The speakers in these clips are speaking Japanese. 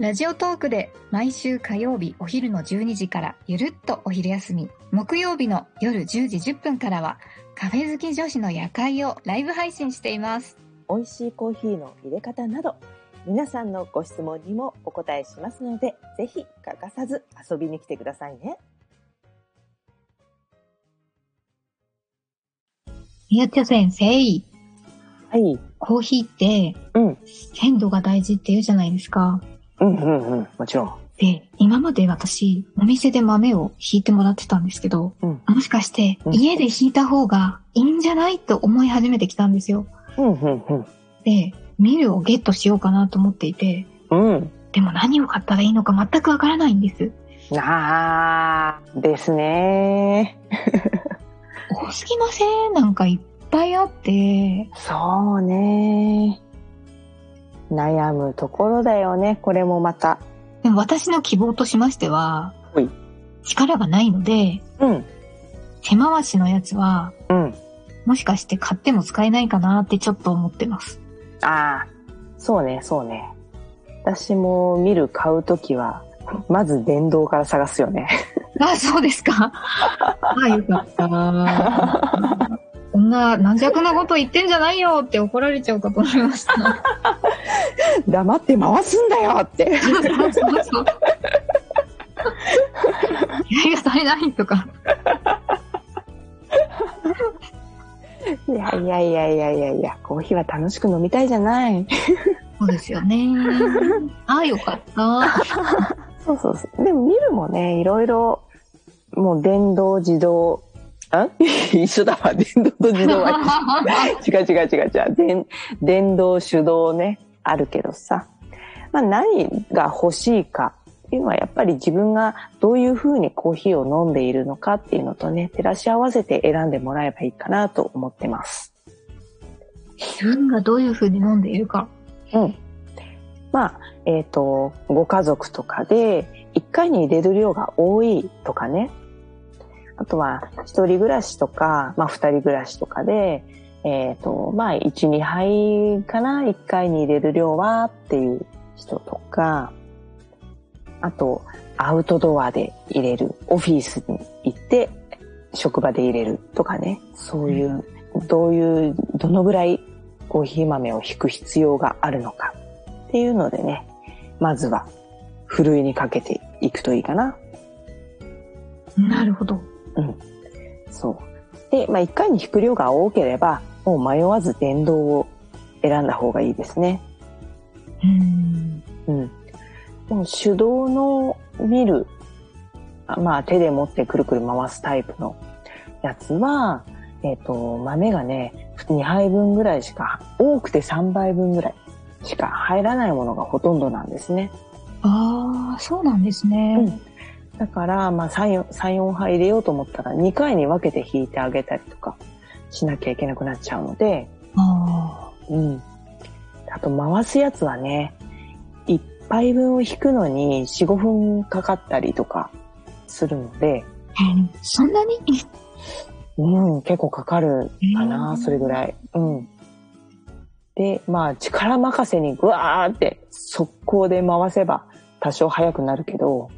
ラジオトークで毎週火曜日お昼の12時からゆるっとお昼休み、木曜日の夜10時10分からはカフェ好き女子の夜会をライブ配信しています。美味しいコーヒーの入れ方など皆さんのご質問にもお答えしますのでぜひ欠かさず遊びに来てくださいね。宮田先生、はい。コーヒーってうん。鮮度が大事って言うじゃないですか。うんうんうん。もちろん。で、今まで私、お店で豆をひいてもらってたんですけど、うん。もしかしてうん家でひいた方がいいんじゃないと思い始めてきたんですよ。うんうんうん。で、ミルをゲットしようかなと思っていて、うん。でも何を買ったらいいのか全くわからないんです。あー、ですね多すぎませんなんかいっぱいあって。そうね悩むところだよね、これもまた。でも私の希望としましてはほい、力がないので、うん。手回しのやつは、うん。もしかして買っても使えないかなってちょっと思ってます。あー、そうね、そうね。私も見る買うときは、まず電動から探すよね。あ、そうですか あ、よかった。こんな軟弱なこと言ってんじゃないよって怒られちゃうかと思いました。黙って回すんだよって。そうそうそう。気合が足りないとか。いやいやいやいやいやいや、コーヒーは楽しく飲みたいじゃない。そうですよね。あ、よかった。そうそうそう。でも見るもね、いろいろ、もう電動、自動、あ？一緒だわ。電動と自動は違う違う違う違う。電電動、手動ね、あるけどさ。まあ何が欲しいかっていうのはやっぱり自分がどういうふうにコーヒーを飲んでいるのかっていうのとね、照らし合わせて選んでもらえばいいかなと思ってます。自分がどういう風に飲んでいるか。うん。まあ、えっ、と、ご家族とかで、1回に入れる量が多いとかね。あとは、一人暮らしとか、まあ、二人暮らしとかで、えっ、と、まあ、1、2杯かな、1回に入れる量はっていう人とか、あと、アウトドアで入れる、オフィスに行って、職場で入れるとかね。そういう、どういう、どのぐらいコーヒー豆を引く必要があるのかっていうのでね、まずは、ふるいにかけていくといいかな。なるほど。そう。で、まあ、一回に引く量が多ければ、もう迷わず電動を選んだ方がいいですね。うん。うん。もう手動のミル、あまあ手で持ってくるくる回すタイプのやつは、えっ、と、豆がね、2杯分ぐらいしか、多くて3杯分ぐらいしか入らないものがほとんどなんですね。ああ、そうなんですね。うんだから、まあ3、4、3 4杯入れようと思ったら2回に分けて引いてあげたりとかしなきゃいけなくなっちゃうので、あうん。あと回すやつはね、1杯分を引くのに4、5分かかったりとかするので、そんなに？うん、結構かかるかうな、んそれぐらい。うん。で、まあ力任せにぐわーって速攻で回せば多少早くなるけど、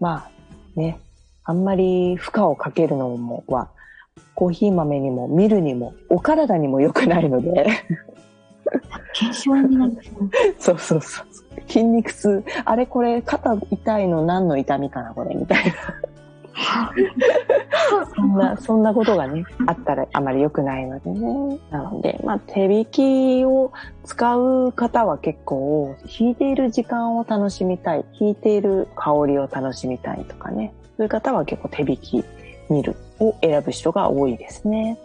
まあね、あんまり負荷をかけるのもは、コーヒー豆にもミルにもお体にも良くないので、検証になる。そうそうそう。筋肉痛。あれこれ肩痛いの何の痛みかなこれみたいな。そんな、そんなことがね、あったらあまり良くないのでね。なので、まあ手引きを使う方は結構、弾いている時間を楽しみたい。弾いている香りを楽しみたいとかね。そういう方は結構手引き見るを選ぶ人が多いですね。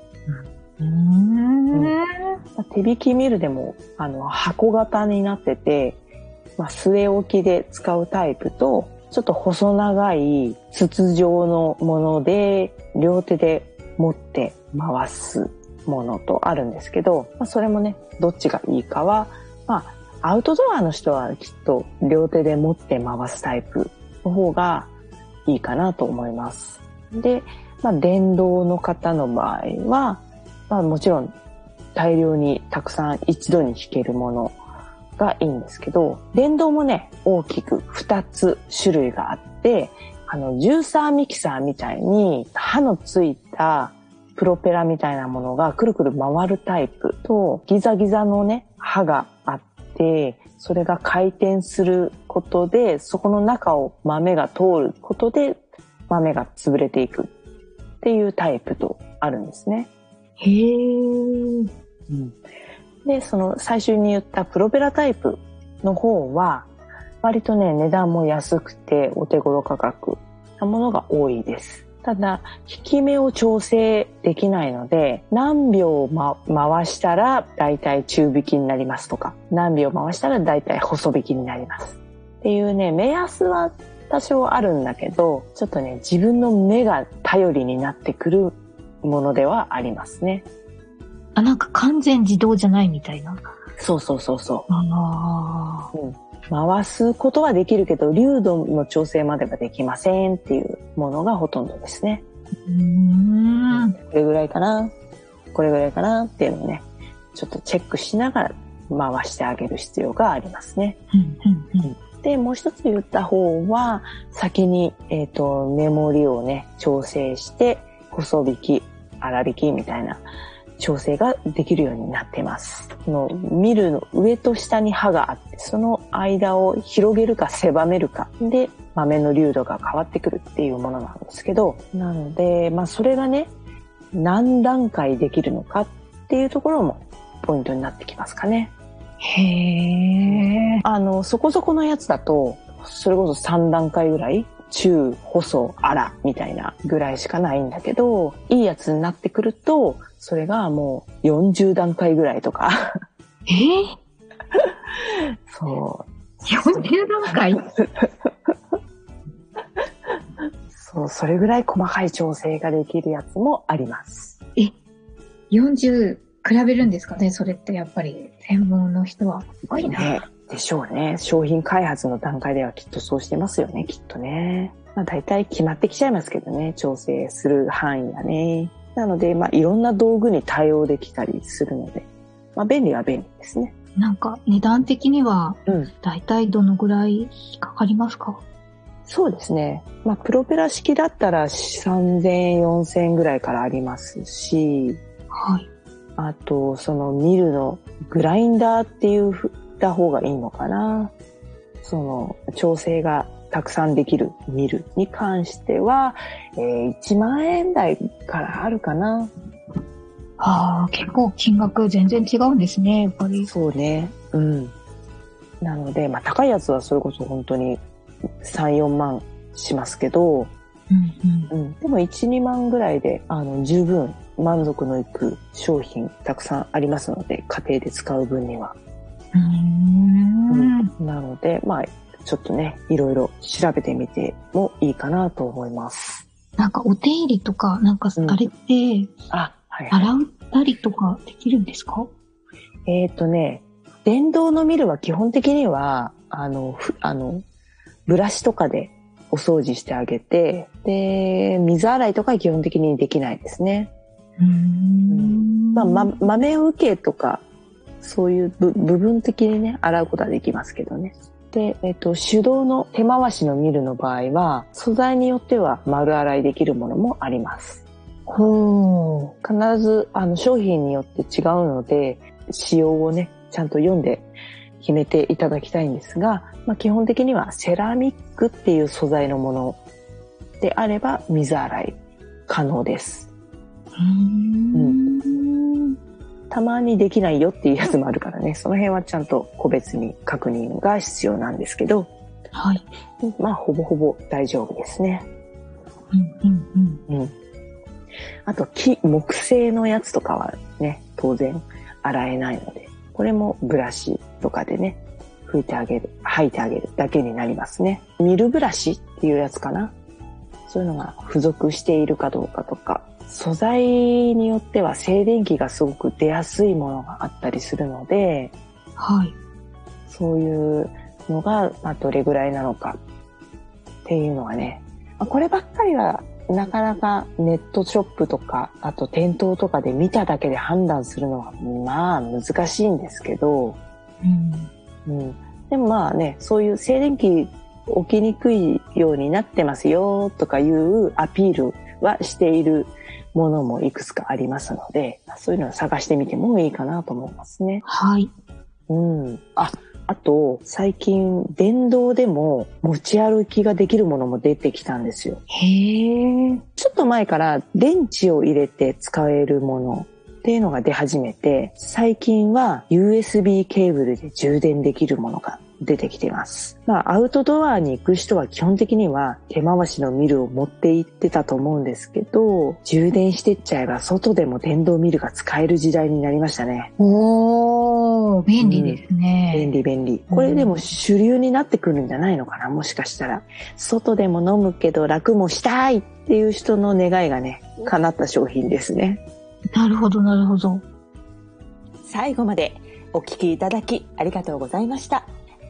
うん。まあ手引きミルでも、あの、箱型になってて、まあ、据え置きで使うタイプと、ちょっと細長い筒状のもので、両手で持って回すものとあるんですけど、まあ、それもね、どっちがいいかは、まあ、アウトドアの人はきっと両手で持って回すタイプの方がいいかなと思います。で、まあ、電動の方の場合は、まあ、もちろん大量にたくさん一度に弾けるものがいいんですけど、電動もね、大きく2つ種類があって、あの、ジューサーミキサーみたいに刃のついたプロペラみたいなものがくるくる回るタイプと、ギザギザのね、刃があって、それが回転することで、そこの中を豆が通ることで、豆が潰れていくっていうタイプとあるんですね。へー。うん、で、その最初に言ったプロペラタイプの方は、割とね、値段も安くてお手頃価格なものが多いです。ただ、引き目を調整できないので、何秒、ま、回したら大体中引きになりますとか、何秒回したら大体細引きになります。っていうね、目安は多少あるんだけど、ちょっとね、自分の目が頼りになってくるものではありますね。あ、なんか完全自動じゃないみたいな。そうそうそうそう。ああ。うん。回すことはできるけど、流度の調整まではできませんっていうものがほとんどですね。うん。これぐらいかなこれぐらいかなっていうのをね、ちょっとチェックしながら回してあげる必要がありますね。で、もう一つ言った方は、先に、えっ、ー、と、メモリをね、調整して、細引き、粗引きみたいな調整ができるようになっています。のミルの上と下に刃があって、その間を広げるか狭めるかで豆の流度が変わってくるっていうものなんですけど、なので、まあそれがね、何段階できるのかっていうところもポイントになってきますかね。へえ。あの、そこそこのやつだと、それこそ3段階ぐらい中、細、粗みたいなぐらいしかないんだけど、いいやつになってくると、それがもう40段階ぐらいとか。え？ー、そう。40段階？そう、それぐらい細かい調整ができるやつもあります。え、40比べるんですかねそれってやっぱり専門の人は。すごいな。ね、でしょうね。商品開発の段階ではきっとそうしてますよね、きっとね。まあ大体決まってきちゃいますけどね、調整する範囲がね。なので、まあ、いろんな道具に対応できたりするので、まあ、便利は便利ですね。なんか、値段的には、だいたいどのぐらいかかりますか、うん、そうですね。まあ、プロペラ式だったら3000円、4000円ぐらいからありますし、はい。あと、そのミルのグラインダーっていうふった方がいいのかな。その、調整がたくさんできるミルに関しては、えー、1万円台からあるかな。ああ、結構金額全然違うんですね、やっぱり。そうね。うん。なので、まあ高いやつはそれこそ本当に3、4万しますけど、うんうん、うん、でも1、2万ぐらいで、あの、十分満足のいく商品たくさんありますので、家庭で使う分には。うん、なので、まあ、ちょっとね、いろいろ調べてみてもいいかなと思います。なんかお手入れとか、なんかあれって、うん、あ、はい、はい、洗ったりとかできるんですか？えっ、ー、とね、電動のミルは基本的には、あの、あの、ブラシとかでお掃除してあげて、で、水洗いとか基本的にできないですね。うん、まあ、ま、豆受けとか、そういう部分的にね、洗うことはできますけどね。で、えっと、手動の手回しのミルの場合は、素材によっては丸洗いできるものもあります。ほう。必ず、あの、商品によって違うので、仕様をね、ちゃんと読んで決めていただきたいんですが、まあ、基本的にはセラミックっていう素材のものであれば水洗い可能です。うん、たまにできないよっていうやつもあるからね、その辺はちゃんと個別に確認が必要なんですけど、はい。まあ、ほぼほぼ大丈夫ですね。うんうんうん。うん。あと、木、木製のやつとかはね、当然洗えないので、これもブラシとかでね、拭いてあげる、吐いてあげるだけになりますね。ミルブラシっていうやつかな。そういうのが付属しているかどうかとか、素材によっては静電気がすごく出やすいものがあったりするので、はい。そういうのが、まあ、どれぐらいなのかっていうのはね、まあ、こればっかりはなかなかネットショップとか、あと店頭とかで見ただけで判断するのは、まあ難しいんですけど、うん。うん。でもまあね、そういう静電気起きにくいようになってますよとかいうアピールはしているものもいくつかありますので、そういうのを探してみてもいいかなと思いますね。はい。うん。あ、あと、最近、電動でも持ち歩きができるものも出てきたんですよ。へえ。ちょっと前から電池を入れて使えるものっていうのが出始めて、最近は USB ケーブルで充電できるものが出てきています。まあ、アウトドアに行く人は基本的には手回しのミルを持って行ってたと思うんですけど、充電してっちゃえば外でも電動ミルが使える時代になりましたね。おー、便利ですね。便利便利。これでも主流になってくるんじゃないのかなもしかしたら。外でも飲むけど楽もしたいっていう人の願いがね、叶った商品ですね。なるほど、なるほど。最後までお聞きいただきありがとうございました。